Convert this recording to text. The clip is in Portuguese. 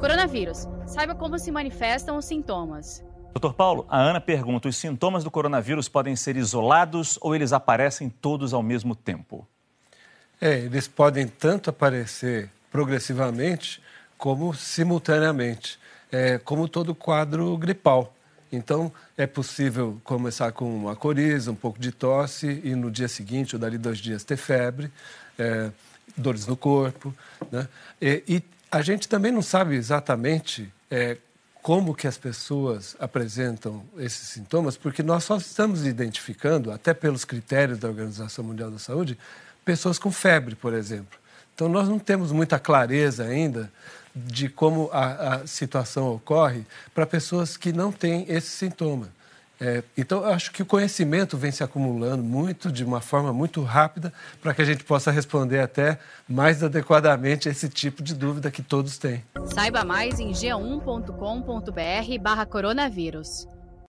Coronavírus. Saiba como se manifestam os sintomas. Doutor Paulo, a Ana pergunta: os sintomas do coronavírus podem ser isolados ou eles aparecem todos ao mesmo tempo? É, eles podem tanto aparecer progressivamente como simultaneamente, é, como todo quadro gripal. Então, é possível começar com uma coriza, um pouco de tosse e no dia seguinte ou dali dois dias ter febre, é, dores no corpo. Né? E, e, a gente também não sabe exatamente é, como que as pessoas apresentam esses sintomas, porque nós só estamos identificando, até pelos critérios da Organização Mundial da Saúde, pessoas com febre, por exemplo. Então, nós não temos muita clareza ainda de como a, a situação ocorre para pessoas que não têm esse sintoma. É, então, eu acho que o conhecimento vem se acumulando muito, de uma forma muito rápida, para que a gente possa responder até mais adequadamente esse tipo de dúvida que todos têm. Saiba mais em g1.com.br/barra coronavírus.